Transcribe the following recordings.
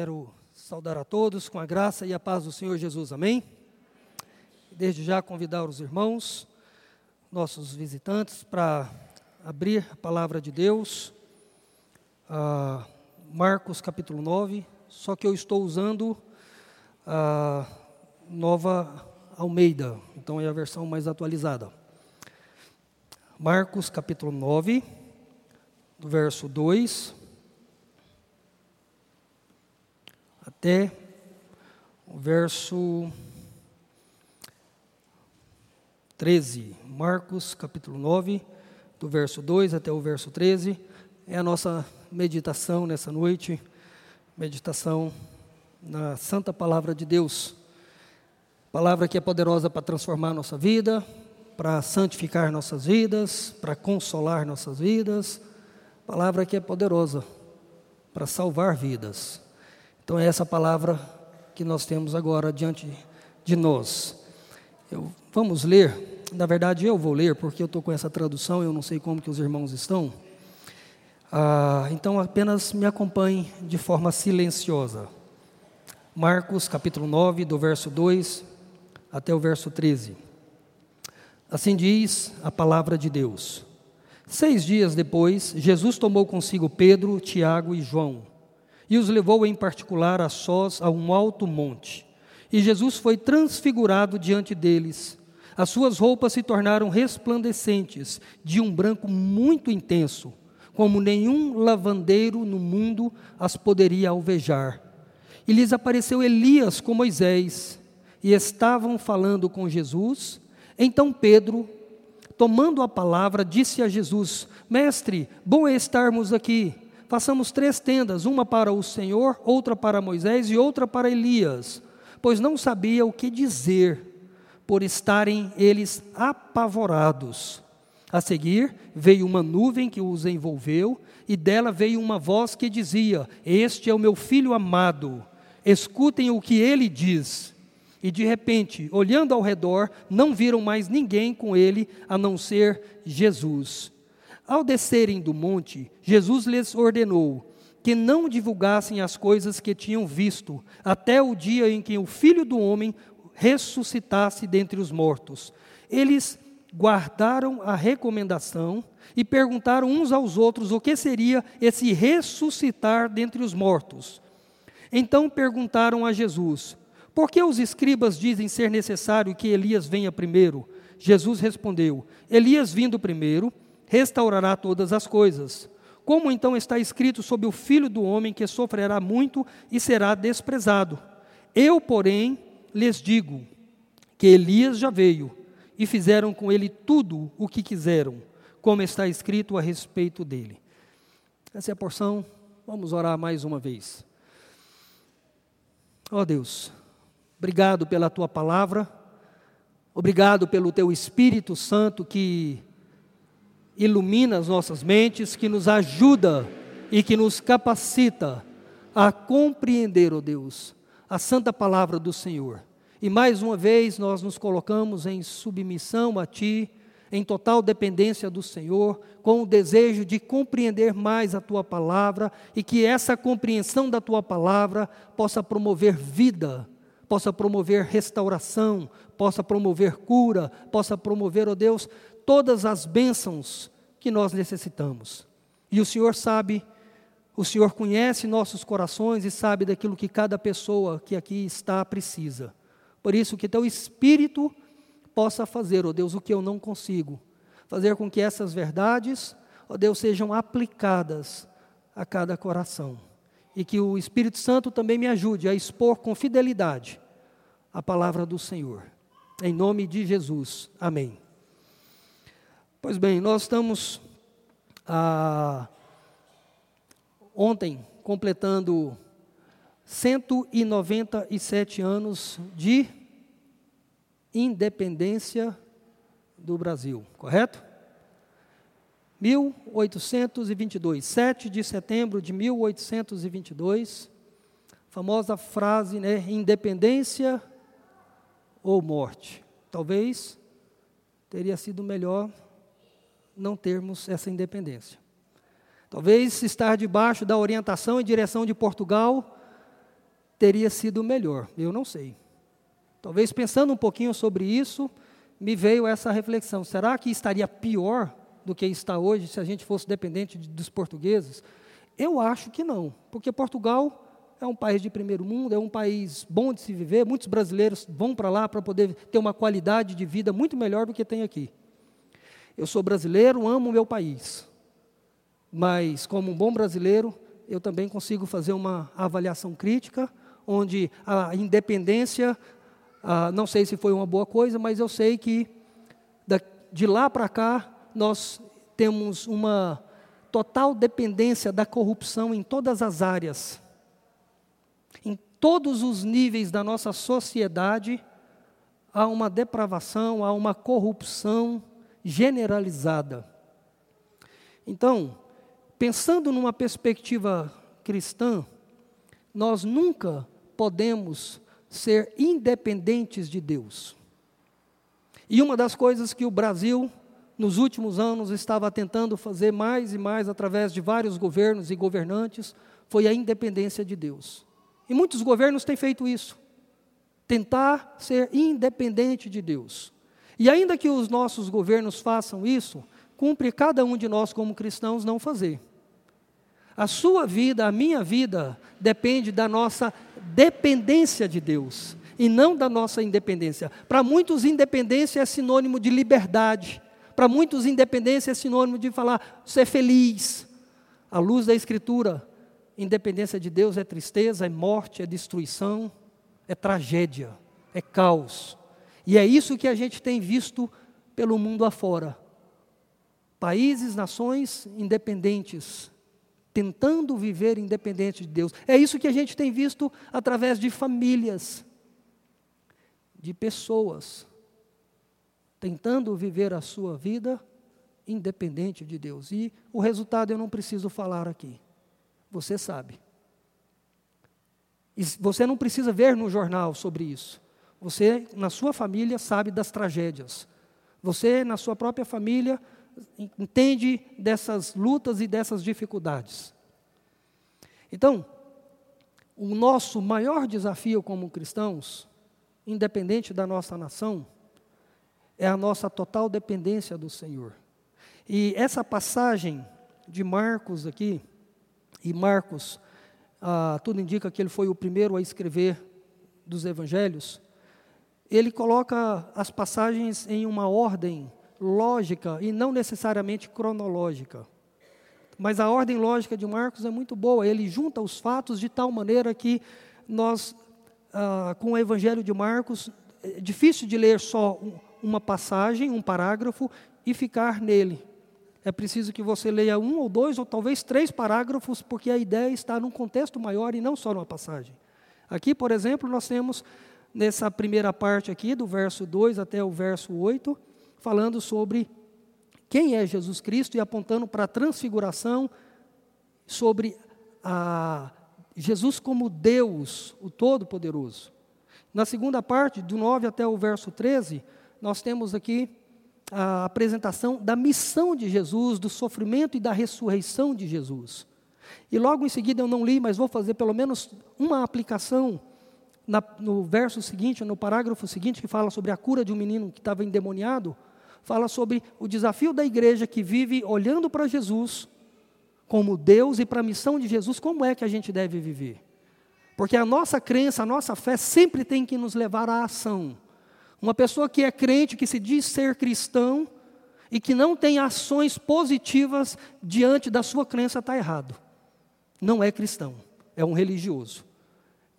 Quero saudar a todos com a graça e a paz do Senhor Jesus, amém? Desde já convidar os irmãos, nossos visitantes, para abrir a palavra de Deus, uh, Marcos capítulo 9, só que eu estou usando a nova Almeida, então é a versão mais atualizada. Marcos capítulo 9, do verso 2 até o verso 13. Marcos, capítulo 9, do verso 2 até o verso 13. É a nossa meditação nessa noite, meditação na Santa Palavra de Deus. Palavra que é poderosa para transformar nossa vida, para santificar nossas vidas, para consolar nossas vidas. Palavra que é poderosa para salvar vidas. Então é essa palavra que nós temos agora diante de nós. Eu, vamos ler, na verdade eu vou ler, porque eu estou com essa tradução, eu não sei como que os irmãos estão. Ah, então apenas me acompanhe de forma silenciosa. Marcos capítulo 9, do verso 2 até o verso 13. Assim diz a palavra de Deus. Seis dias depois, Jesus tomou consigo Pedro, Tiago e João e os levou em particular a sós a um alto monte. E Jesus foi transfigurado diante deles. As suas roupas se tornaram resplandecentes, de um branco muito intenso, como nenhum lavandeiro no mundo as poderia alvejar. E lhes apareceu Elias com Moisés, e estavam falando com Jesus. Então Pedro, tomando a palavra, disse a Jesus: Mestre, bom é estarmos aqui façamos três tendas, uma para o Senhor, outra para Moisés e outra para Elias, pois não sabia o que dizer, por estarem eles apavorados. A seguir, veio uma nuvem que os envolveu, e dela veio uma voz que dizia: Este é o meu filho amado, escutem o que ele diz. E de repente, olhando ao redor, não viram mais ninguém com ele a não ser Jesus. Ao descerem do monte, Jesus lhes ordenou que não divulgassem as coisas que tinham visto, até o dia em que o Filho do Homem ressuscitasse dentre os mortos. Eles guardaram a recomendação e perguntaram uns aos outros o que seria esse ressuscitar dentre os mortos. Então perguntaram a Jesus: Por que os escribas dizem ser necessário que Elias venha primeiro? Jesus respondeu: Elias vindo primeiro restaurará todas as coisas. Como então está escrito sobre o filho do homem que sofrerá muito e será desprezado? Eu, porém, lhes digo que Elias já veio e fizeram com ele tudo o que quiseram, como está escrito a respeito dele. Essa é a porção, vamos orar mais uma vez. Ó oh Deus, obrigado pela tua palavra, obrigado pelo teu Espírito Santo que ilumina as nossas mentes, que nos ajuda e que nos capacita a compreender, ó oh Deus, a santa palavra do Senhor. E mais uma vez nós nos colocamos em submissão a Ti, em total dependência do Senhor, com o desejo de compreender mais a Tua palavra e que essa compreensão da Tua palavra possa promover vida, possa promover restauração, possa promover cura, possa promover, ó oh Deus, todas as bênçãos que nós necessitamos. E o Senhor sabe, o Senhor conhece nossos corações e sabe daquilo que cada pessoa que aqui está precisa. Por isso, que teu Espírito possa fazer, ó Deus, o que eu não consigo. Fazer com que essas verdades, ó Deus, sejam aplicadas a cada coração. E que o Espírito Santo também me ajude a expor com fidelidade a palavra do Senhor. Em nome de Jesus. Amém. Pois bem, nós estamos ah, ontem completando 197 anos de independência do Brasil, correto? 1822, 7 de setembro de 1822, famosa frase, né, independência ou morte. Talvez teria sido melhor não termos essa independência. Talvez estar debaixo da orientação e direção de Portugal teria sido melhor. Eu não sei. Talvez pensando um pouquinho sobre isso, me veio essa reflexão: será que estaria pior do que está hoje se a gente fosse dependente dos portugueses? Eu acho que não, porque Portugal é um país de primeiro mundo, é um país bom de se viver, muitos brasileiros vão para lá para poder ter uma qualidade de vida muito melhor do que tem aqui. Eu sou brasileiro, amo o meu país, mas como um bom brasileiro, eu também consigo fazer uma avaliação crítica, onde a independência, ah, não sei se foi uma boa coisa, mas eu sei que de lá para cá nós temos uma total dependência da corrupção em todas as áreas. Em todos os níveis da nossa sociedade, há uma depravação, há uma corrupção generalizada. Então, pensando numa perspectiva cristã, nós nunca podemos ser independentes de Deus. E uma das coisas que o Brasil, nos últimos anos, estava tentando fazer mais e mais através de vários governos e governantes, foi a independência de Deus. E muitos governos têm feito isso. Tentar ser independente de Deus. E ainda que os nossos governos façam isso, cumpre cada um de nós, como cristãos, não fazer. A sua vida, a minha vida, depende da nossa dependência de Deus e não da nossa independência. Para muitos, independência é sinônimo de liberdade. Para muitos, independência é sinônimo de falar ser feliz. À luz da Escritura, Independência de Deus é tristeza, é morte, é destruição, é tragédia, é caos. E é isso que a gente tem visto pelo mundo afora. Países, nações independentes, tentando viver independente de Deus. É isso que a gente tem visto através de famílias, de pessoas, tentando viver a sua vida independente de Deus. E o resultado eu não preciso falar aqui. Você sabe. E você não precisa ver no jornal sobre isso. Você, na sua família, sabe das tragédias. Você, na sua própria família, entende dessas lutas e dessas dificuldades. Então, o nosso maior desafio como cristãos, independente da nossa nação, é a nossa total dependência do Senhor. E essa passagem de Marcos aqui, e Marcos, ah, tudo indica que ele foi o primeiro a escrever dos evangelhos. Ele coloca as passagens em uma ordem lógica e não necessariamente cronológica. Mas a ordem lógica de Marcos é muito boa. Ele junta os fatos de tal maneira que nós, ah, com o Evangelho de Marcos, é difícil de ler só uma passagem, um parágrafo e ficar nele é preciso que você leia um ou dois ou talvez três parágrafos, porque a ideia está num contexto maior e não só numa passagem. Aqui, por exemplo, nós temos nessa primeira parte aqui, do verso 2 até o verso 8, falando sobre quem é Jesus Cristo e apontando para a transfiguração, sobre a Jesus como Deus, o Todo-Poderoso. Na segunda parte, do 9 até o verso 13, nós temos aqui a apresentação da missão de Jesus, do sofrimento e da ressurreição de Jesus. E logo em seguida eu não li, mas vou fazer pelo menos uma aplicação na, no verso seguinte, no parágrafo seguinte, que fala sobre a cura de um menino que estava endemoniado, fala sobre o desafio da igreja que vive olhando para Jesus como Deus e para a missão de Jesus, como é que a gente deve viver. Porque a nossa crença, a nossa fé sempre tem que nos levar à ação. Uma pessoa que é crente, que se diz ser cristão e que não tem ações positivas diante da sua crença está errado. Não é cristão, é um religioso.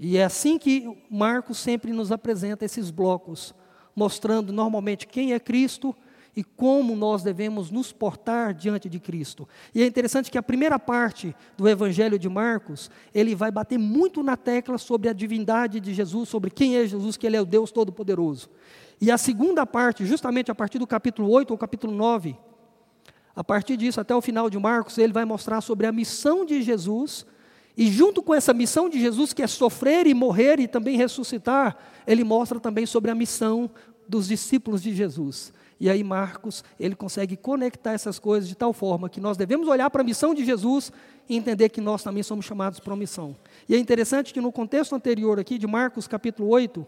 E é assim que Marcos sempre nos apresenta esses blocos, mostrando normalmente quem é Cristo e como nós devemos nos portar diante de Cristo. E é interessante que a primeira parte do Evangelho de Marcos, ele vai bater muito na tecla sobre a divindade de Jesus, sobre quem é Jesus, que ele é o Deus Todo-Poderoso. E a segunda parte, justamente a partir do capítulo 8 ou capítulo 9, a partir disso até o final de Marcos, ele vai mostrar sobre a missão de Jesus, e junto com essa missão de Jesus, que é sofrer e morrer e também ressuscitar, ele mostra também sobre a missão dos discípulos de Jesus. E aí Marcos, ele consegue conectar essas coisas de tal forma que nós devemos olhar para a missão de Jesus e entender que nós também somos chamados para uma missão. E é interessante que no contexto anterior aqui de Marcos capítulo 8,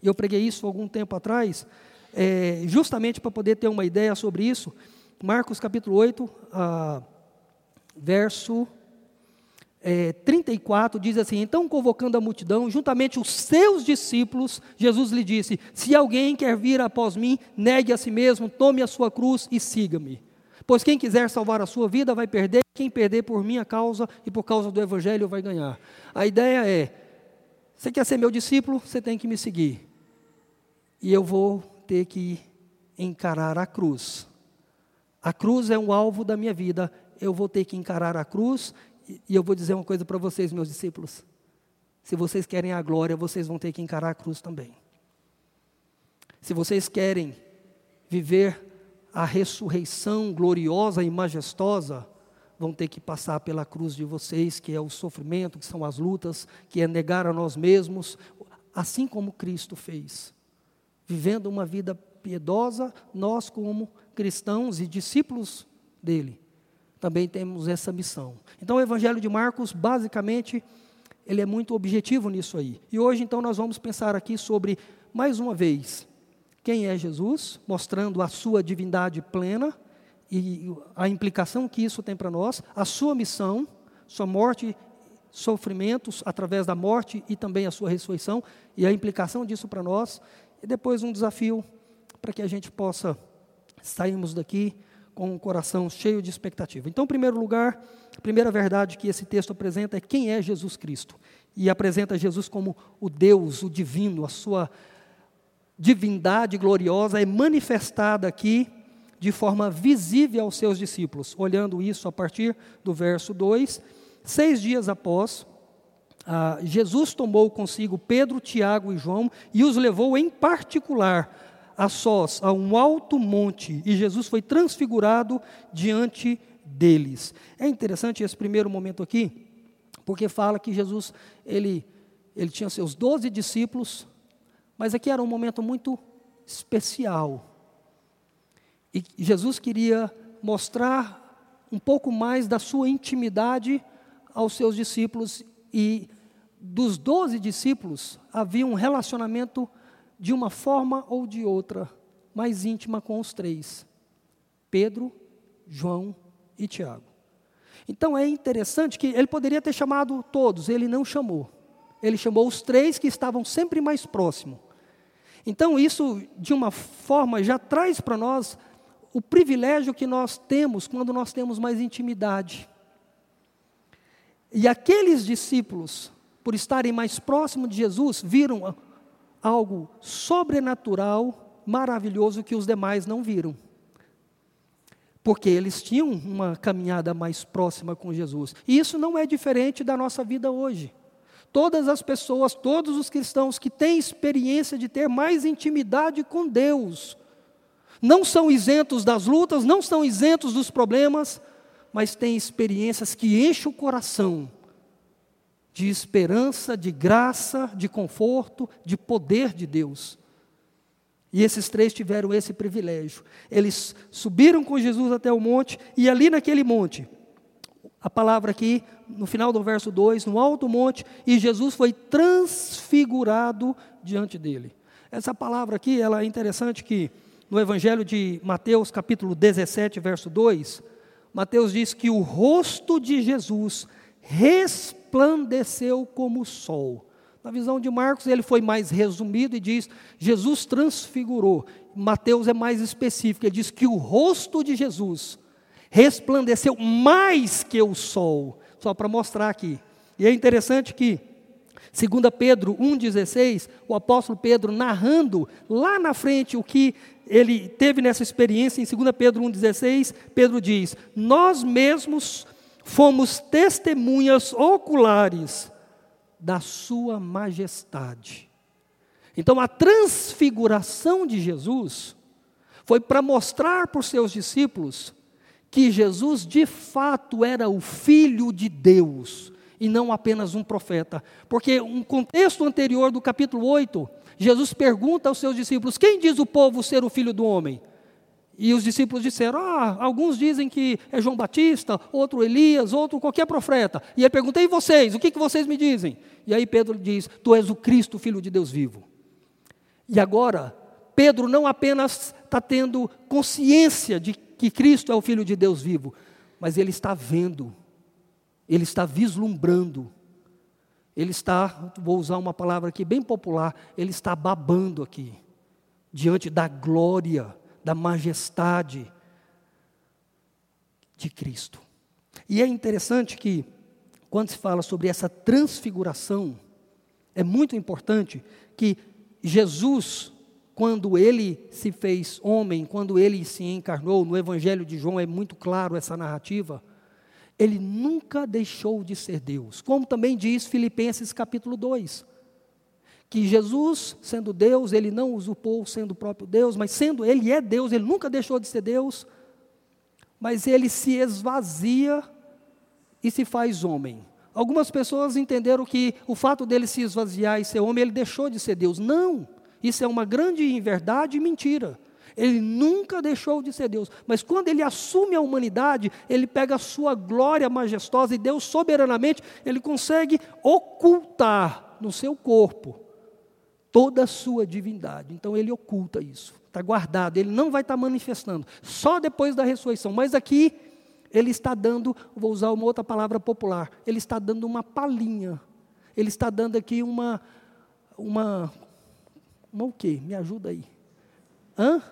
e eu preguei isso algum tempo atrás, é, justamente para poder ter uma ideia sobre isso, Marcos capítulo 8, ah, verso é, 34 diz assim: Então, convocando a multidão, juntamente os seus discípulos, Jesus lhe disse: Se alguém quer vir após mim, negue a si mesmo, tome a sua cruz e siga-me. Pois quem quiser salvar a sua vida vai perder, quem perder por minha causa e por causa do evangelho vai ganhar. A ideia é: você quer ser meu discípulo, você tem que me seguir. E eu vou ter que encarar a cruz. A cruz é um alvo da minha vida. Eu vou ter que encarar a cruz e eu vou dizer uma coisa para vocês, meus discípulos. Se vocês querem a glória, vocês vão ter que encarar a cruz também. Se vocês querem viver a ressurreição gloriosa e majestosa, vão ter que passar pela cruz de vocês, que é o sofrimento, que são as lutas, que é negar a nós mesmos, assim como Cristo fez. Vivendo uma vida piedosa, nós, como cristãos e discípulos dele, também temos essa missão. Então, o Evangelho de Marcos, basicamente, ele é muito objetivo nisso aí. E hoje, então, nós vamos pensar aqui sobre, mais uma vez, quem é Jesus, mostrando a sua divindade plena e a implicação que isso tem para nós, a sua missão, sua morte, sofrimentos através da morte e também a sua ressurreição e a implicação disso para nós, e depois um desafio para que a gente possa sairmos daqui com o coração cheio de expectativa. Então, em primeiro lugar, a primeira verdade que esse texto apresenta é quem é Jesus Cristo. E apresenta Jesus como o Deus, o divino, a sua divindade gloriosa é manifestada aqui de forma visível aos seus discípulos. Olhando isso a partir do verso 2, seis dias após, ah, Jesus tomou consigo Pedro, Tiago e João e os levou em particular a sós a um alto monte e Jesus foi transfigurado diante deles. É interessante esse primeiro momento aqui, porque fala que Jesus ele ele tinha seus doze discípulos, mas aqui era um momento muito especial. E Jesus queria mostrar um pouco mais da sua intimidade aos seus discípulos e dos doze discípulos havia um relacionamento de uma forma ou de outra, mais íntima com os três: Pedro, João e Tiago. Então é interessante que ele poderia ter chamado todos, ele não chamou. Ele chamou os três que estavam sempre mais próximos. Então, isso, de uma forma, já traz para nós o privilégio que nós temos quando nós temos mais intimidade. E aqueles discípulos, por estarem mais próximos de Jesus, viram algo sobrenatural, maravilhoso que os demais não viram. Porque eles tinham uma caminhada mais próxima com Jesus. E isso não é diferente da nossa vida hoje. Todas as pessoas, todos os cristãos que têm experiência de ter mais intimidade com Deus, não são isentos das lutas, não são isentos dos problemas, mas têm experiências que enchem o coração de esperança, de graça, de conforto, de poder de Deus. E esses três tiveram esse privilégio. Eles subiram com Jesus até o monte, e ali naquele monte, a palavra aqui, no final do verso 2, no alto monte, e Jesus foi transfigurado diante dele. Essa palavra aqui, ela é interessante que no Evangelho de Mateus, capítulo 17, verso 2, Mateus diz que o rosto de Jesus resplandeceu como o sol. Na visão de Marcos, ele foi mais resumido e diz: Jesus transfigurou. Mateus é mais específico, ele diz que o rosto de Jesus resplandeceu mais que o sol. Só para mostrar aqui. E é interessante que, segundo Pedro 1,16, o apóstolo Pedro narrando lá na frente o que ele teve nessa experiência, em 2 Pedro 1,16, Pedro diz: Nós mesmos fomos testemunhas oculares da Sua majestade. Então, a transfiguração de Jesus foi para mostrar para os seus discípulos que Jesus de fato era o Filho de Deus e não apenas um profeta. Porque um contexto anterior do capítulo 8, Jesus pergunta aos seus discípulos: Quem diz o povo ser o filho do homem? E os discípulos disseram: Ah, alguns dizem que é João Batista, outro Elias, outro qualquer profeta. E ele pergunta: E vocês? O que, que vocês me dizem? E aí Pedro diz: Tu és o Cristo, filho de Deus vivo. E agora, Pedro não apenas está tendo consciência de que Cristo é o Filho de Deus vivo, mas ele está vendo, ele está vislumbrando, ele está, vou usar uma palavra aqui bem popular, ele está babando aqui, diante da glória da majestade de Cristo. E é interessante que, quando se fala sobre essa transfiguração, é muito importante que Jesus, quando ele se fez homem, quando ele se encarnou, no Evangelho de João é muito claro essa narrativa, ele nunca deixou de ser Deus, como também diz Filipenses capítulo 2 que Jesus, sendo Deus, ele não usurpou sendo o próprio Deus, mas sendo ele é Deus, ele nunca deixou de ser Deus, mas ele se esvazia e se faz homem. Algumas pessoas entenderam que o fato dele se esvaziar e ser homem, ele deixou de ser Deus. Não, isso é uma grande inverdade e mentira. Ele nunca deixou de ser Deus, mas quando ele assume a humanidade, ele pega a sua glória majestosa e Deus soberanamente, ele consegue ocultar no seu corpo toda a sua divindade. Então ele oculta isso, está guardado, ele não vai estar manifestando, só depois da ressurreição. Mas aqui ele está dando, vou usar uma outra palavra popular, ele está dando uma palhinha, ele está dando aqui uma, uma, uma o quê? Me ajuda aí. Hã?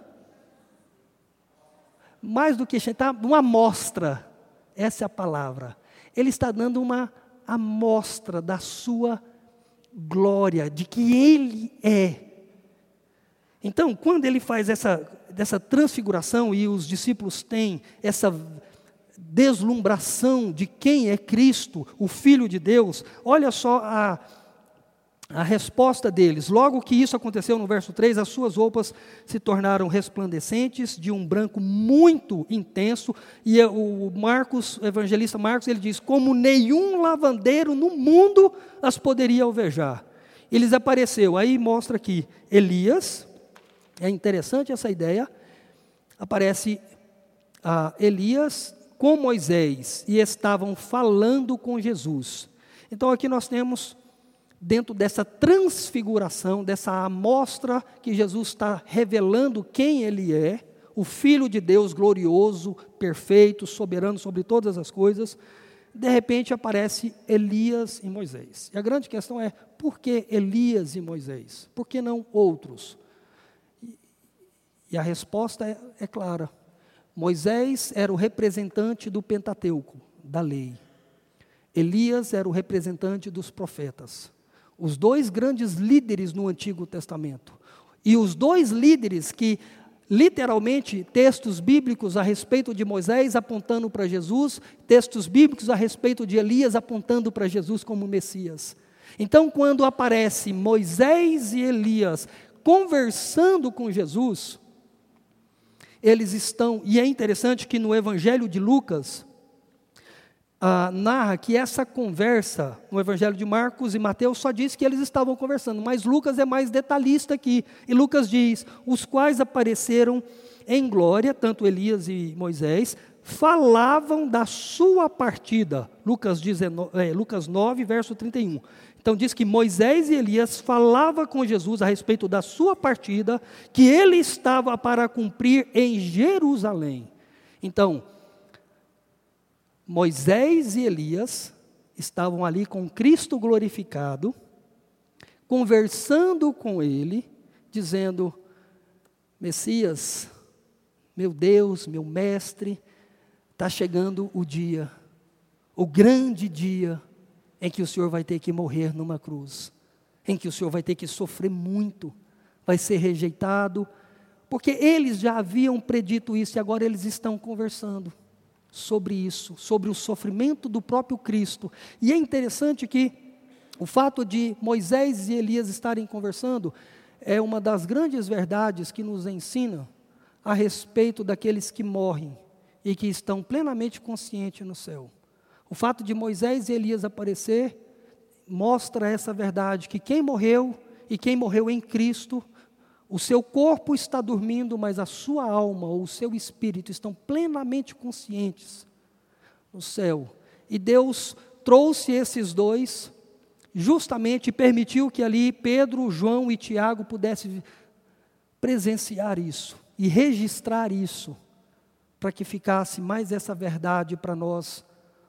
Mais do que tá, uma amostra, essa é a palavra. Ele está dando uma amostra da sua glória, de que Ele é. Então, quando ele faz essa, dessa transfiguração e os discípulos têm essa deslumbração de quem é Cristo, o Filho de Deus, olha só a, a resposta deles, logo que isso aconteceu no verso 3, as suas roupas se tornaram resplandecentes, de um branco muito intenso, e o Marcos, o evangelista Marcos, ele diz: como nenhum lavandeiro no mundo as poderia alvejar. Eles apareceu, aí mostra aqui Elias, é interessante essa ideia, aparece Elias com Moisés e estavam falando com Jesus. Então aqui nós temos dentro dessa transfiguração, dessa amostra que Jesus está revelando quem Ele é, o Filho de Deus glorioso, perfeito, soberano sobre todas as coisas, de repente aparece Elias e Moisés. E a grande questão é: por que Elias e Moisés? Por que não outros? E a resposta é, é clara: Moisés era o representante do Pentateuco, da lei. Elias era o representante dos profetas os dois grandes líderes no Antigo Testamento. E os dois líderes que, literalmente, textos bíblicos a respeito de Moisés apontando para Jesus, textos bíblicos a respeito de Elias apontando para Jesus como Messias. Então, quando aparece Moisés e Elias conversando com Jesus, eles estão, e é interessante que no Evangelho de Lucas, ah, narra que essa conversa no Evangelho de Marcos e Mateus só diz que eles estavam conversando, mas Lucas é mais detalhista aqui. E Lucas diz: os quais apareceram em glória, tanto Elias e Moisés, falavam da sua partida. Lucas, 19, é, Lucas 9, verso 31. Então diz que Moisés e Elias falavam com Jesus a respeito da sua partida, que ele estava para cumprir em Jerusalém. Então, Moisés e Elias estavam ali com Cristo glorificado, conversando com ele, dizendo: Messias, meu Deus, meu mestre, está chegando o dia, o grande dia em que o Senhor vai ter que morrer numa cruz, em que o Senhor vai ter que sofrer muito, vai ser rejeitado, porque eles já haviam predito isso e agora eles estão conversando sobre isso, sobre o sofrimento do próprio Cristo. E é interessante que o fato de Moisés e Elias estarem conversando é uma das grandes verdades que nos ensina a respeito daqueles que morrem e que estão plenamente conscientes no céu. O fato de Moisés e Elias aparecer mostra essa verdade que quem morreu e quem morreu em Cristo, O seu corpo está dormindo, mas a sua alma ou o seu espírito estão plenamente conscientes no céu. E Deus trouxe esses dois justamente permitiu que ali Pedro, João e Tiago pudessem presenciar isso e registrar isso, para que ficasse mais essa verdade para nós,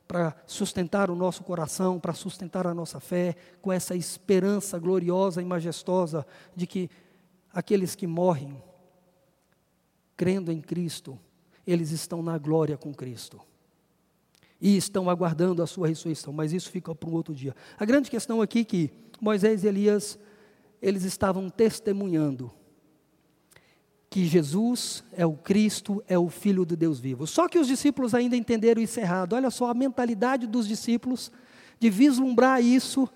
para sustentar o nosso coração, para sustentar a nossa fé, com essa esperança gloriosa e majestosa de que aqueles que morrem crendo em Cristo, eles estão na glória com Cristo e estão aguardando a sua ressurreição, mas isso fica para um outro dia. A grande questão aqui é que Moisés e Elias, eles estavam testemunhando que Jesus é o Cristo, é o Filho de Deus vivo. Só que os discípulos ainda entenderam isso errado. Olha só a mentalidade dos discípulos de vislumbrar isso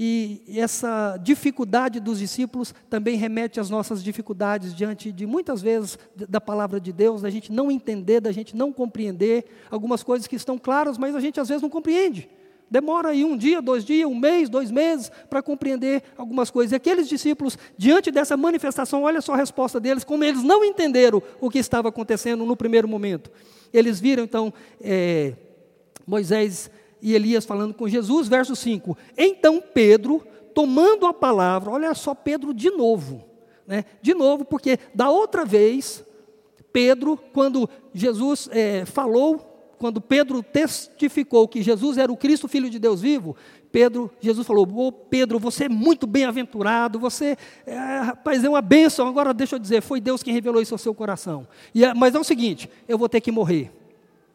e essa dificuldade dos discípulos também remete às nossas dificuldades diante de muitas vezes da palavra de Deus, da gente não entender, da gente não compreender algumas coisas que estão claras, mas a gente às vezes não compreende. Demora aí um dia, dois dias, um mês, dois meses para compreender algumas coisas. E aqueles discípulos, diante dessa manifestação, olha só a resposta deles, como eles não entenderam o que estava acontecendo no primeiro momento. Eles viram então é, Moisés e Elias falando com Jesus, verso 5. Então Pedro, tomando a palavra, olha só Pedro de novo, né? De novo, porque da outra vez, Pedro, quando Jesus é, falou, quando Pedro testificou que Jesus era o Cristo, Filho de Deus vivo, Pedro, Jesus falou: oh, Pedro, você é muito bem-aventurado, você, é, rapaz, é uma bênção. Agora, deixa eu dizer, foi Deus quem revelou isso ao seu coração. E, mas é o seguinte: eu vou ter que morrer,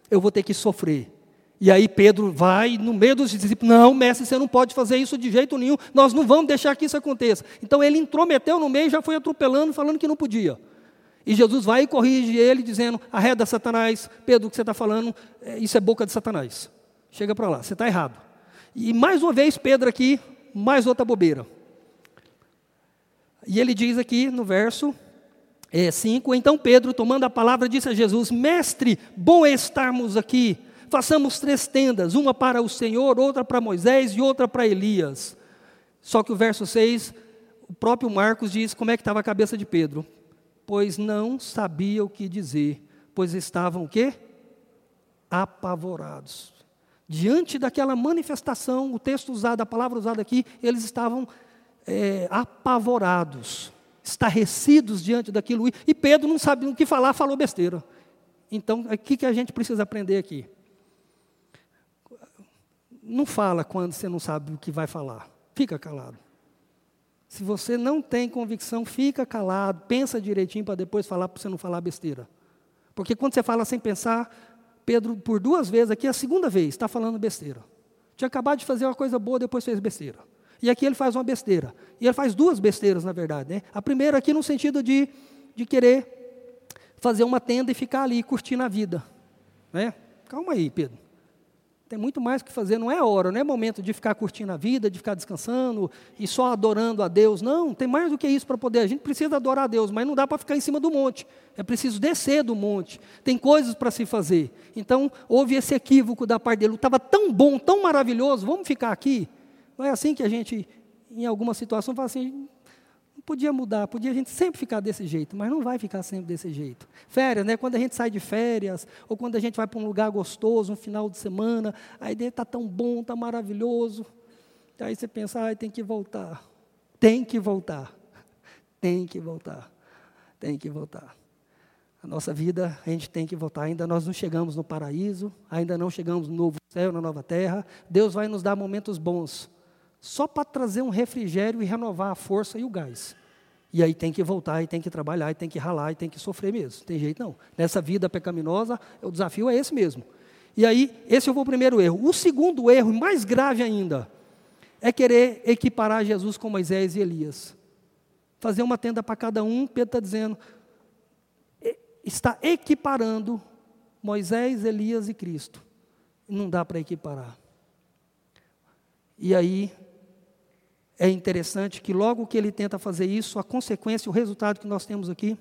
eu vou ter que sofrer, e aí Pedro vai no meio dos discípulos, não, mestre, você não pode fazer isso de jeito nenhum, nós não vamos deixar que isso aconteça. Então ele intrometeu no meio e já foi atropelando, falando que não podia. E Jesus vai e corrige ele, dizendo, arreda Satanás, Pedro, o que você está falando, é, isso é boca de Satanás. Chega para lá, você está errado. E mais uma vez Pedro aqui, mais outra bobeira. E ele diz aqui no verso 5, é, então Pedro, tomando a palavra, disse a Jesus, mestre, bom estarmos aqui, façamos três tendas, uma para o Senhor, outra para Moisés e outra para Elias. Só que o verso 6, o próprio Marcos diz como é que estava a cabeça de Pedro. Pois não sabia o que dizer, pois estavam o quê? Apavorados. Diante daquela manifestação, o texto usado, a palavra usada aqui, eles estavam é, apavorados, estarrecidos diante daquilo. E Pedro não sabia o que falar, falou besteira. Então, o que, que a gente precisa aprender aqui? Não fala quando você não sabe o que vai falar. Fica calado. Se você não tem convicção, fica calado, pensa direitinho para depois falar, para você não falar besteira. Porque quando você fala sem pensar, Pedro, por duas vezes, aqui é a segunda vez, está falando besteira. Tinha acabado de fazer uma coisa boa, depois fez besteira. E aqui ele faz uma besteira. E ele faz duas besteiras, na verdade. Né? A primeira aqui no sentido de, de querer fazer uma tenda e ficar ali curtindo a vida. Né? Calma aí, Pedro. Tem muito mais o que fazer, não é hora, não é momento de ficar curtindo a vida, de ficar descansando e só adorando a Deus. Não, tem mais do que isso para poder. A gente precisa adorar a Deus, mas não dá para ficar em cima do monte. É preciso descer do monte. Tem coisas para se fazer. Então, houve esse equívoco da parte dele. Estava tão bom, tão maravilhoso, vamos ficar aqui. Não é assim que a gente, em alguma situação, fala assim: Podia mudar, podia a gente sempre ficar desse jeito, mas não vai ficar sempre desse jeito. Férias, né? Quando a gente sai de férias, ou quando a gente vai para um lugar gostoso, um final de semana, a ideia está tão bom, está maravilhoso. Aí você pensa, ah, tem que voltar. Tem que voltar. Tem que voltar. Tem que voltar. A nossa vida, a gente tem que voltar. Ainda nós não chegamos no paraíso, ainda não chegamos no novo céu, na nova terra. Deus vai nos dar momentos bons só para trazer um refrigério e renovar a força e o gás. E aí tem que voltar, e tem que trabalhar, e tem que ralar, e tem que sofrer mesmo. Tem jeito não. Nessa vida pecaminosa, o desafio é esse mesmo. E aí, esse foi o primeiro erro. O segundo erro, mais grave ainda, é querer equiparar Jesus com Moisés e Elias. Fazer uma tenda para cada um, Pedro está dizendo, está equiparando Moisés, Elias e Cristo. Não dá para equiparar. E aí, é interessante que logo que ele tenta fazer isso, a consequência, o resultado que nós temos aqui,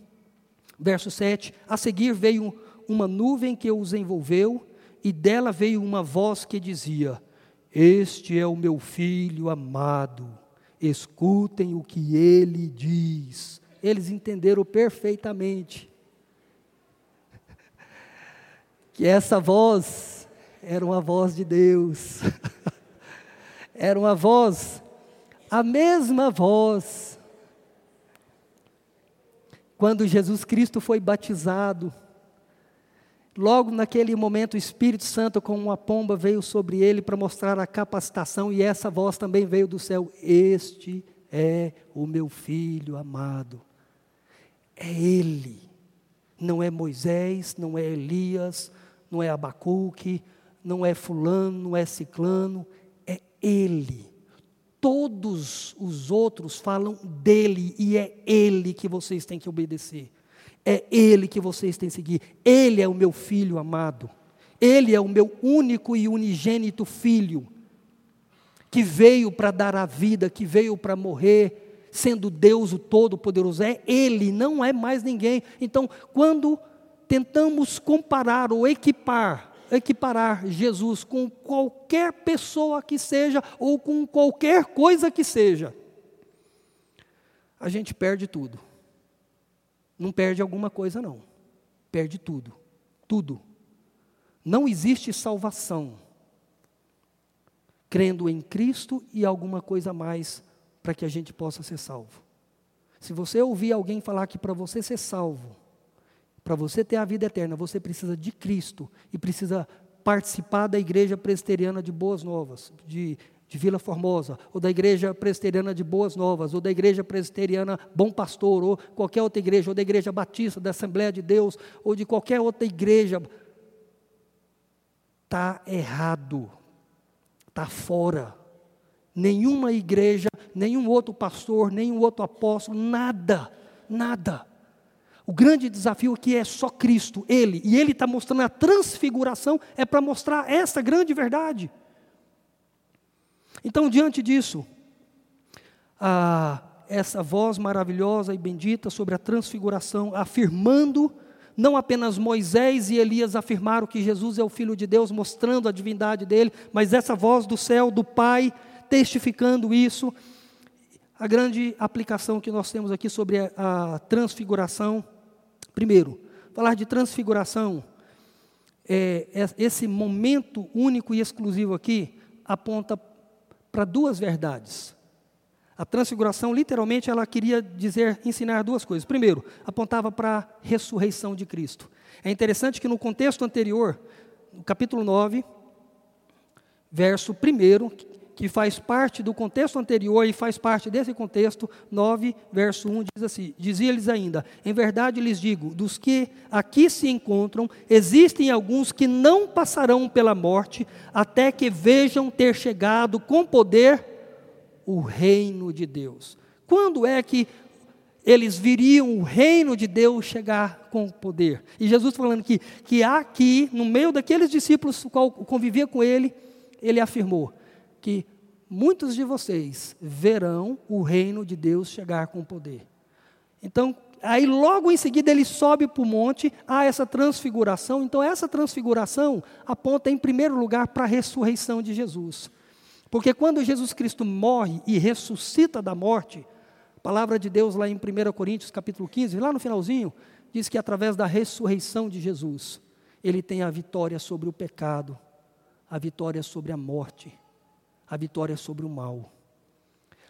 verso 7, a seguir veio uma nuvem que os envolveu, e dela veio uma voz que dizia: Este é o meu filho amado, escutem o que ele diz. eles entenderam perfeitamente que essa voz era uma voz de Deus. era uma voz, a mesma voz. Quando Jesus Cristo foi batizado, Logo naquele momento, o Espírito Santo, como uma pomba, veio sobre ele para mostrar a capacitação, e essa voz também veio do céu: Este é o meu filho amado. É ele. Não é Moisés, não é Elias, não é Abacuque, não é Fulano, não é Ciclano, é ele. Todos os outros falam dele, e é ele que vocês têm que obedecer. É Ele que vocês têm que seguir. Ele é o meu filho amado. Ele é o meu único e unigênito filho, que veio para dar a vida, que veio para morrer, sendo Deus o Todo-Poderoso. É Ele, não é mais ninguém. Então, quando tentamos comparar ou equipar, equiparar Jesus com qualquer pessoa que seja, ou com qualquer coisa que seja, a gente perde tudo. Não perde alguma coisa, não. Perde tudo. Tudo. Não existe salvação crendo em Cristo e alguma coisa mais para que a gente possa ser salvo. Se você ouvir alguém falar que para você ser salvo, para você ter a vida eterna, você precisa de Cristo e precisa participar da igreja presbiteriana de Boas Novas, de de Vila Formosa, ou da Igreja Presbiteriana de Boas Novas, ou da Igreja Presbiteriana Bom Pastor, ou qualquer outra igreja, ou da Igreja Batista, da Assembleia de Deus, ou de qualquer outra igreja, está errado, está fora. Nenhuma igreja, nenhum outro pastor, nenhum outro apóstolo, nada, nada. O grande desafio aqui é só Cristo, Ele, e Ele está mostrando a transfiguração, é para mostrar essa grande verdade. Então, diante disso, essa voz maravilhosa e bendita sobre a transfiguração, afirmando, não apenas Moisés e Elias afirmaram que Jesus é o Filho de Deus, mostrando a divindade dele, mas essa voz do céu, do Pai, testificando isso. A grande aplicação que nós temos aqui sobre a, a transfiguração. Primeiro, falar de transfiguração, é, é, esse momento único e exclusivo aqui aponta para duas verdades. A transfiguração, literalmente, ela queria dizer, ensinar duas coisas. Primeiro, apontava para a ressurreição de Cristo. É interessante que no contexto anterior, no capítulo 9, verso 1, que faz parte do contexto anterior e faz parte desse contexto, 9, verso 1 diz assim: Dizia-lhes ainda: Em verdade lhes digo, dos que aqui se encontram, existem alguns que não passarão pela morte, até que vejam ter chegado com poder o reino de Deus. Quando é que eles viriam o reino de Deus chegar com poder? E Jesus falando que, que aqui, no meio daqueles discípulos que convivia com ele, ele afirmou: que muitos de vocês verão o reino de Deus chegar com poder. Então, aí logo em seguida ele sobe para o monte, há essa transfiguração. Então, essa transfiguração aponta em primeiro lugar para a ressurreição de Jesus. Porque quando Jesus Cristo morre e ressuscita da morte, a palavra de Deus lá em 1 Coríntios capítulo 15, lá no finalzinho, diz que através da ressurreição de Jesus, ele tem a vitória sobre o pecado, a vitória sobre a morte a vitória sobre o mal.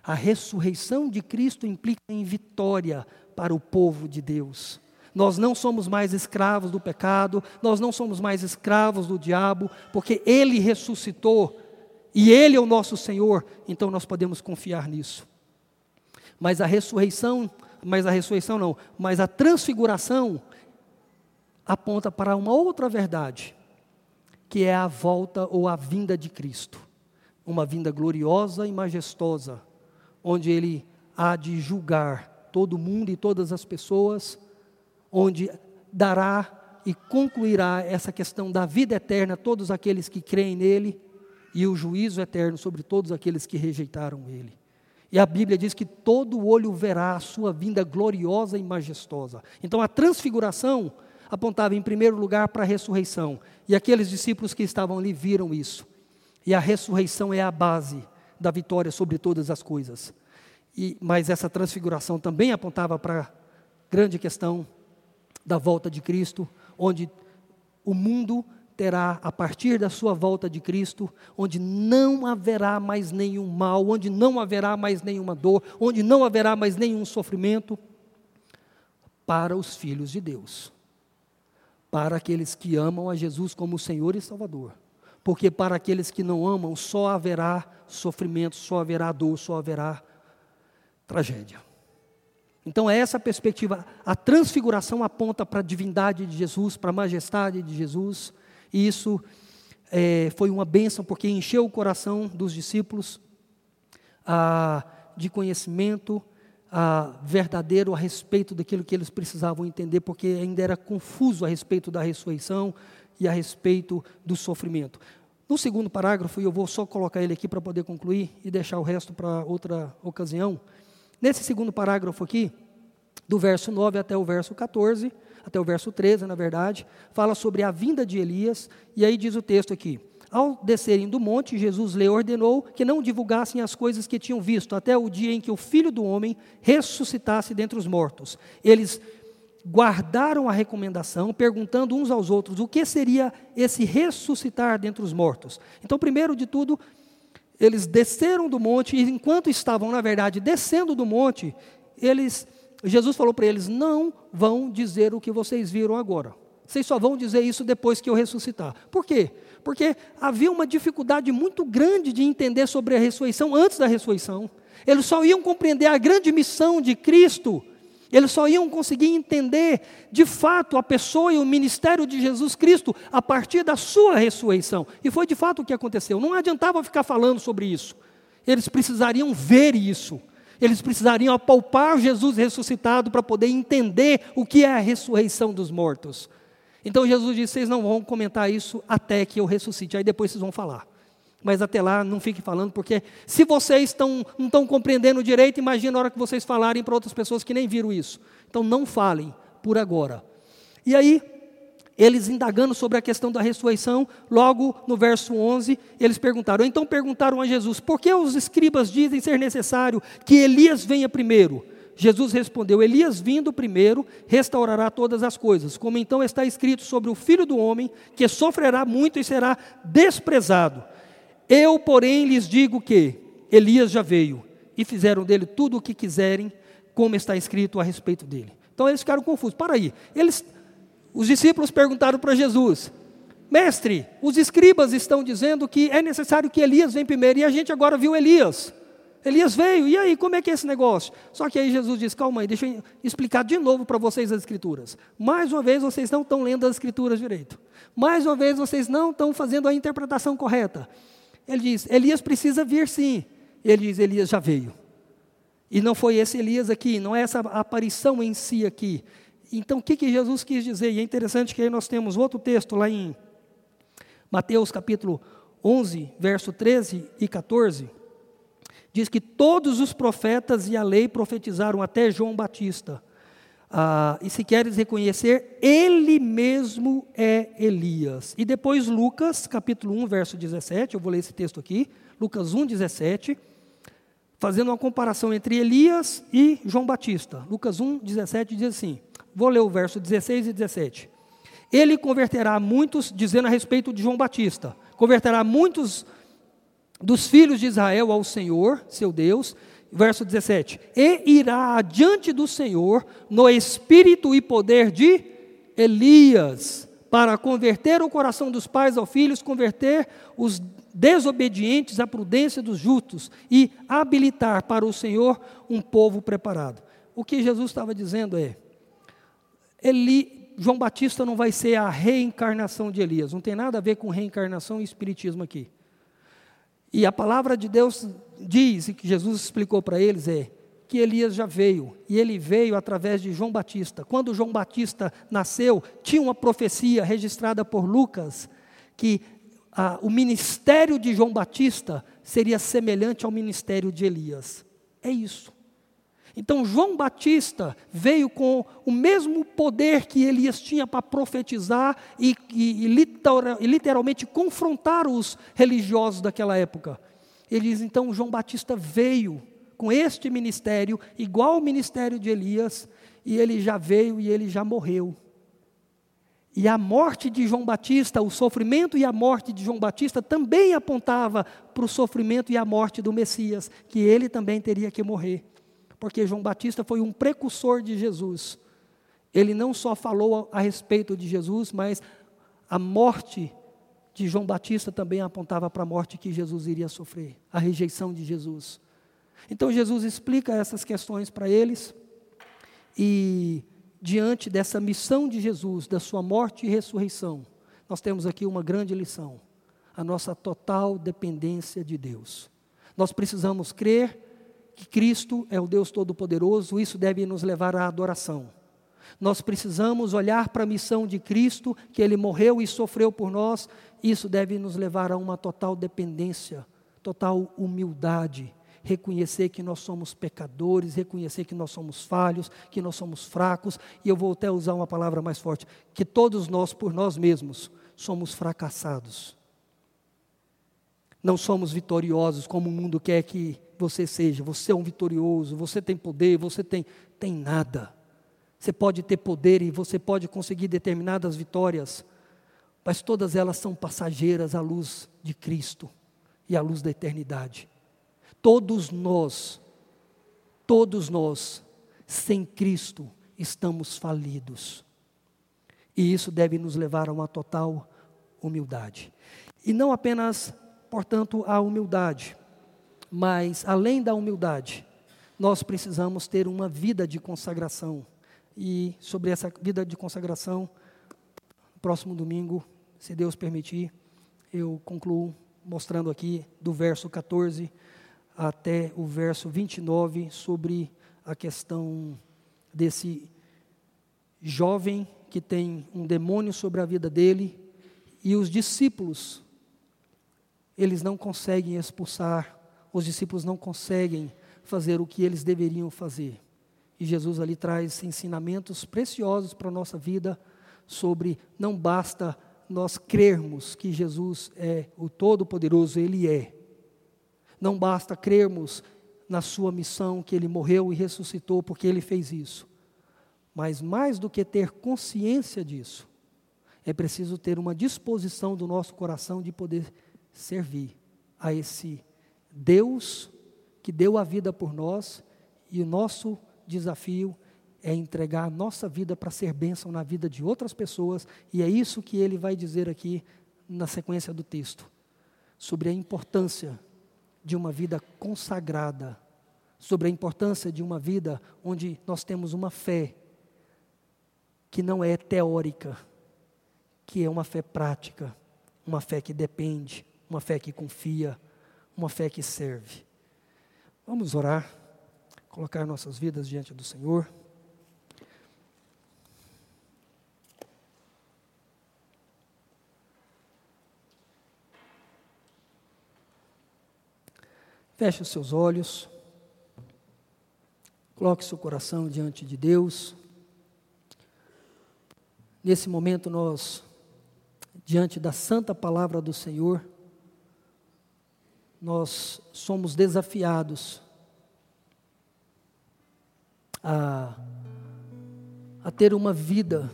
A ressurreição de Cristo implica em vitória para o povo de Deus. Nós não somos mais escravos do pecado, nós não somos mais escravos do diabo, porque Ele ressuscitou e Ele é o nosso Senhor, então nós podemos confiar nisso. Mas a ressurreição, mas a ressurreição não, mas a transfiguração aponta para uma outra verdade, que é a volta ou a vinda de Cristo uma vinda gloriosa e majestosa, onde ele há de julgar todo mundo e todas as pessoas, onde dará e concluirá essa questão da vida eterna a todos aqueles que creem nele e o juízo eterno sobre todos aqueles que rejeitaram ele. E a Bíblia diz que todo olho verá a sua vinda gloriosa e majestosa. Então a transfiguração apontava em primeiro lugar para a ressurreição. E aqueles discípulos que estavam ali viram isso. E a ressurreição é a base da vitória sobre todas as coisas. E, mas essa transfiguração também apontava para grande questão da volta de Cristo, onde o mundo terá, a partir da sua volta de Cristo, onde não haverá mais nenhum mal, onde não haverá mais nenhuma dor, onde não haverá mais nenhum sofrimento, para os filhos de Deus, para aqueles que amam a Jesus como Senhor e Salvador. Porque para aqueles que não amam, só haverá sofrimento, só haverá dor, só haverá tragédia. Então, é essa perspectiva. A transfiguração aponta para a divindade de Jesus, para a majestade de Jesus, e isso é, foi uma bênção, porque encheu o coração dos discípulos ah, de conhecimento ah, verdadeiro a respeito daquilo que eles precisavam entender, porque ainda era confuso a respeito da ressurreição e a respeito do sofrimento. No segundo parágrafo, e eu vou só colocar ele aqui para poder concluir e deixar o resto para outra ocasião. Nesse segundo parágrafo aqui, do verso 9 até o verso 14, até o verso 13, na verdade, fala sobre a vinda de Elias, e aí diz o texto aqui: Ao descerem do monte, Jesus lhe ordenou que não divulgassem as coisas que tinham visto, até o dia em que o filho do homem ressuscitasse dentre os mortos. Eles guardaram a recomendação, perguntando uns aos outros o que seria esse ressuscitar dentre os mortos. Então, primeiro de tudo, eles desceram do monte, e enquanto estavam, na verdade, descendo do monte, eles Jesus falou para eles: não vão dizer o que vocês viram agora. Vocês só vão dizer isso depois que eu ressuscitar. Por quê? Porque havia uma dificuldade muito grande de entender sobre a ressurreição antes da ressurreição. Eles só iam compreender a grande missão de Cristo. Eles só iam conseguir entender, de fato, a pessoa e o ministério de Jesus Cristo a partir da sua ressurreição. E foi de fato o que aconteceu. Não adiantava ficar falando sobre isso. Eles precisariam ver isso. Eles precisariam apalpar Jesus ressuscitado para poder entender o que é a ressurreição dos mortos. Então Jesus disse: vocês não vão comentar isso até que eu ressuscite, aí depois vocês vão falar. Mas até lá não fiquem falando, porque se vocês estão, não estão compreendendo direito, imagina a hora que vocês falarem para outras pessoas que nem viram isso. Então não falem por agora. E aí, eles indagando sobre a questão da ressurreição, logo no verso 11, eles perguntaram. Então perguntaram a Jesus: por que os escribas dizem ser necessário que Elias venha primeiro? Jesus respondeu: Elias vindo primeiro restaurará todas as coisas, como então está escrito sobre o filho do homem, que sofrerá muito e será desprezado. Eu, porém, lhes digo que Elias já veio e fizeram dele tudo o que quiserem, como está escrito a respeito dele. Então eles ficaram confusos. Para aí, eles os discípulos perguntaram para Jesus: Mestre, os escribas estão dizendo que é necessário que Elias venha primeiro, e a gente agora viu Elias. Elias veio, e aí, como é que é esse negócio? Só que aí Jesus diz: calma aí, deixa eu explicar de novo para vocês as Escrituras. Mais uma vez, vocês não estão lendo as Escrituras direito. Mais uma vez, vocês não estão fazendo a interpretação correta. Ele diz: Elias precisa vir sim. Ele diz: Elias já veio. E não foi esse Elias aqui, não é essa aparição em si aqui. Então, o que, que Jesus quis dizer? E é interessante que aí nós temos outro texto lá em Mateus capítulo 11, verso 13 e 14. Diz que todos os profetas e a lei profetizaram até João Batista. Ah, e se queres reconhecer, ele mesmo é Elias. E depois Lucas, capítulo 1, verso 17, eu vou ler esse texto aqui, Lucas 1, 17, fazendo uma comparação entre Elias e João Batista. Lucas 1, 17 diz assim: Vou ler o verso 16 e 17. Ele converterá muitos, dizendo a respeito de João Batista, converterá muitos dos filhos de Israel ao Senhor, seu Deus. Verso 17: E irá adiante do Senhor no espírito e poder de Elias, para converter o coração dos pais aos filhos, converter os desobedientes à prudência dos justos e habilitar para o Senhor um povo preparado. O que Jesus estava dizendo é: Eli, João Batista não vai ser a reencarnação de Elias, não tem nada a ver com reencarnação e espiritismo aqui. E a palavra de Deus diz, e que Jesus explicou para eles, é que Elias já veio, e ele veio através de João Batista. Quando João Batista nasceu, tinha uma profecia registrada por Lucas, que ah, o ministério de João Batista seria semelhante ao ministério de Elias. É isso. Então, João Batista veio com o mesmo poder que Elias tinha para profetizar e, e, e, literalmente confrontar os religiosos daquela época. Ele diz: então, João Batista veio com este ministério, igual ao ministério de Elias, e ele já veio e ele já morreu. E a morte de João Batista, o sofrimento e a morte de João Batista também apontava para o sofrimento e a morte do Messias, que ele também teria que morrer. Porque João Batista foi um precursor de Jesus. Ele não só falou a, respeito de Jesus, mas a morte de João Batista também apontava para a morte que Jesus iria sofrer, a rejeição de Jesus. Então Jesus explica essas questões para eles e diante dessa missão de Jesus, da sua morte e ressurreição, nós temos aqui uma grande lição: a nossa total dependência de Deus. Nós precisamos crer que Cristo é o Deus Todo-Poderoso, isso deve nos levar à adoração. Nós precisamos olhar para a missão de Cristo, que Ele morreu e sofreu por nós, isso deve nos levar a uma total dependência, total humildade reconhecer que nós somos pecadores, reconhecer que nós somos falhos, que nós somos fracos, e eu vou até usar uma palavra mais forte, que todos nós, por nós mesmos, somos fracassados. Não somos vitoriosos como o mundo quer que você seja. Você é um vitorioso, você tem poder, você tem tem nada. Você pode ter poder e você pode conseguir determinadas vitórias, mas todas elas são passageiras à luz de Cristo e à luz da eternidade. Todos nós, todos nós, sem Cristo, estamos falidos. E isso deve nos levar a uma total humildade. E não apenas, portanto, a humildade, mas além da humildade, nós precisamos ter uma vida de consagração. E sobre essa vida de consagração, próximo domingo, se Deus permitir, eu concluo mostrando aqui do verso 14 até o verso 29 sobre a questão desse jovem que tem um demônio sobre a vida dele e os discípulos eles não conseguem expulsar, os discípulos não conseguem fazer o que eles deveriam fazer. E Jesus ali traz ensinamentos preciosos para a nossa vida sobre não basta nós crermos que Jesus é o Todo-Poderoso, Ele é. Não basta crermos na sua missão, que ele morreu e ressuscitou porque ele fez isso. Mas mais do que ter consciência disso, é preciso ter uma disposição do nosso coração de poder servir a esse Deus que deu a vida por nós e o nosso desafio é entregar a nossa vida para ser bênção na vida de outras pessoas, e é isso que ele vai dizer aqui na sequência do texto, sobre a importância de uma vida consagrada, sobre a importância de uma vida onde nós temos uma fé que não é teórica, que é uma fé prática, uma fé que depende, uma fé que confia, uma fé que serve. Vamos orar, colocar nossas vidas diante do Senhor. Feche os seus olhos. Coloque seu coração diante de Deus. Nesse momento, nós, diante da santa palavra do Senhor, nós somos desafiados a, a ter uma vida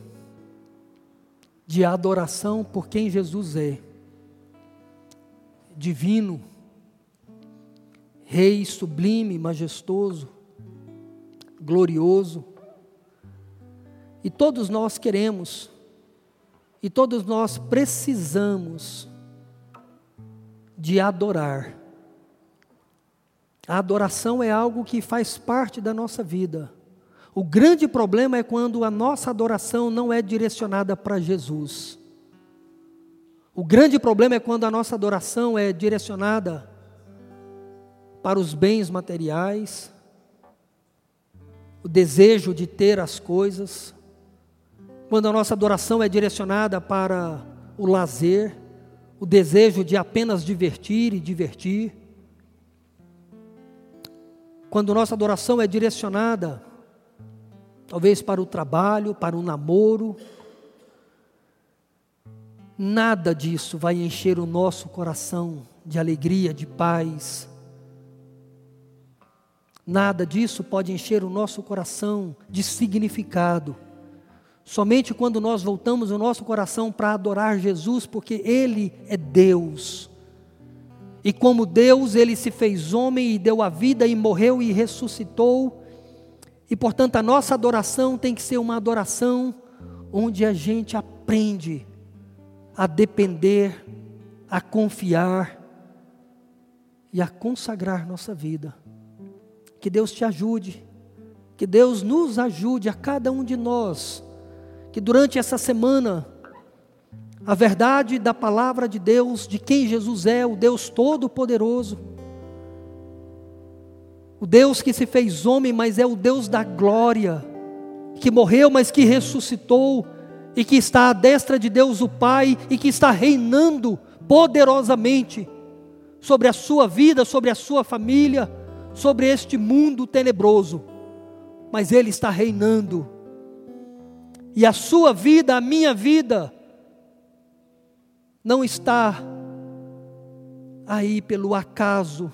de adoração por quem Jesus é, divino, Rei sublime, majestoso, glorioso. E todos nós queremos, e todos nós precisamos de adorar. A adoração é algo que faz parte da nossa vida. O grande problema é quando a nossa adoração não é direcionada para Jesus. O grande problema é quando a nossa adoração é direcionada para os bens materiais, o desejo de ter as coisas, quando a nossa adoração é direcionada para o lazer, o desejo de apenas divertir e divertir, quando nossa adoração é direcionada, talvez para o trabalho, para o namoro, nada disso vai encher o nosso coração de alegria, de paz, Nada disso pode encher o nosso coração de significado. Somente quando nós voltamos o nosso coração para adorar Jesus, porque Ele é Deus. E como Deus, Ele se fez homem e deu a vida e morreu e ressuscitou. E portanto a nossa adoração tem que ser uma adoração onde a gente aprende a depender, a confiar e a consagrar nossa vida. Que Deus te ajude, que Deus nos ajude a cada um de nós, que durante essa semana a verdade da palavra de Deus, de quem Jesus é, o Deus Todo-Poderoso, o Deus que se fez homem, mas é o Deus da glória, que morreu, mas que ressuscitou, e que está à destra de Deus o Pai, e que está reinando poderosamente sobre a sua vida, sobre a sua família, sobre este mundo tenebroso, mas Ele está reinando. E a sua vida, a minha vida, não está aí pelo acaso,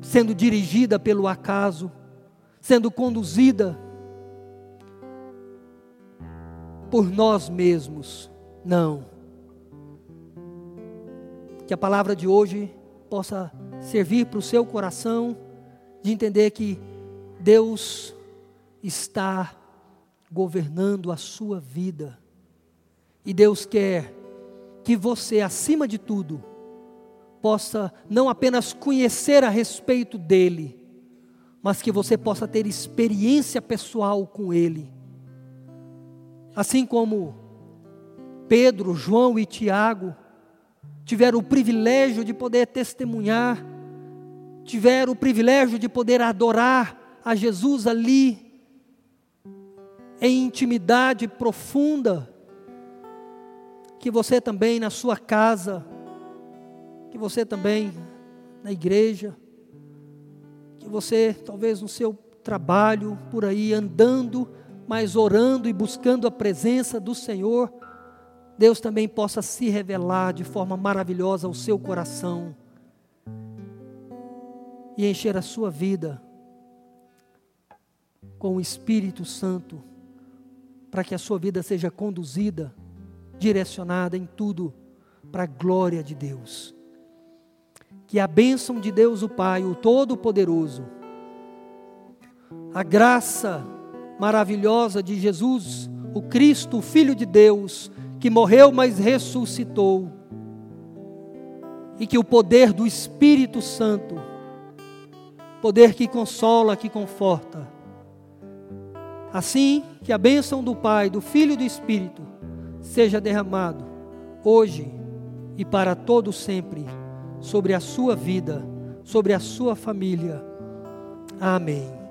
sendo dirigida pelo acaso, sendo conduzida por nós mesmos. Não. Que a palavra de hoje possa servir para o seu coração de entender que Deus está governando a sua vida. E Deus quer que você, acima de tudo, possa não apenas conhecer a respeito dEle, mas que você possa ter experiência pessoal com Ele. Assim como Pedro, João e Tiago tiveram o privilégio de poder testemunhar tiveram o privilégio de poder adorar a Jesus ali, em intimidade profunda, que você também na sua casa, que você também na igreja, que você talvez no seu trabalho, por aí andando, mas orando e buscando a presença do Senhor, Deus também possa se revelar de forma maravilhosa ao seu coração. E encher a sua vida com o Espírito Santo, para que a sua vida seja conduzida, direcionada em tudo para a glória de Deus. Que a bênção de Deus, o Pai, o Todo-Poderoso, a graça maravilhosa de Jesus, o Cristo, o Filho de Deus, que morreu, mas ressuscitou, e que o poder do Espírito Santo poder que consola, que conforta. Assim que a bênção do Pai, do Filho e do Espírito seja derramado hoje e para todo sempre sobre a sua vida, sobre a sua família. Amém.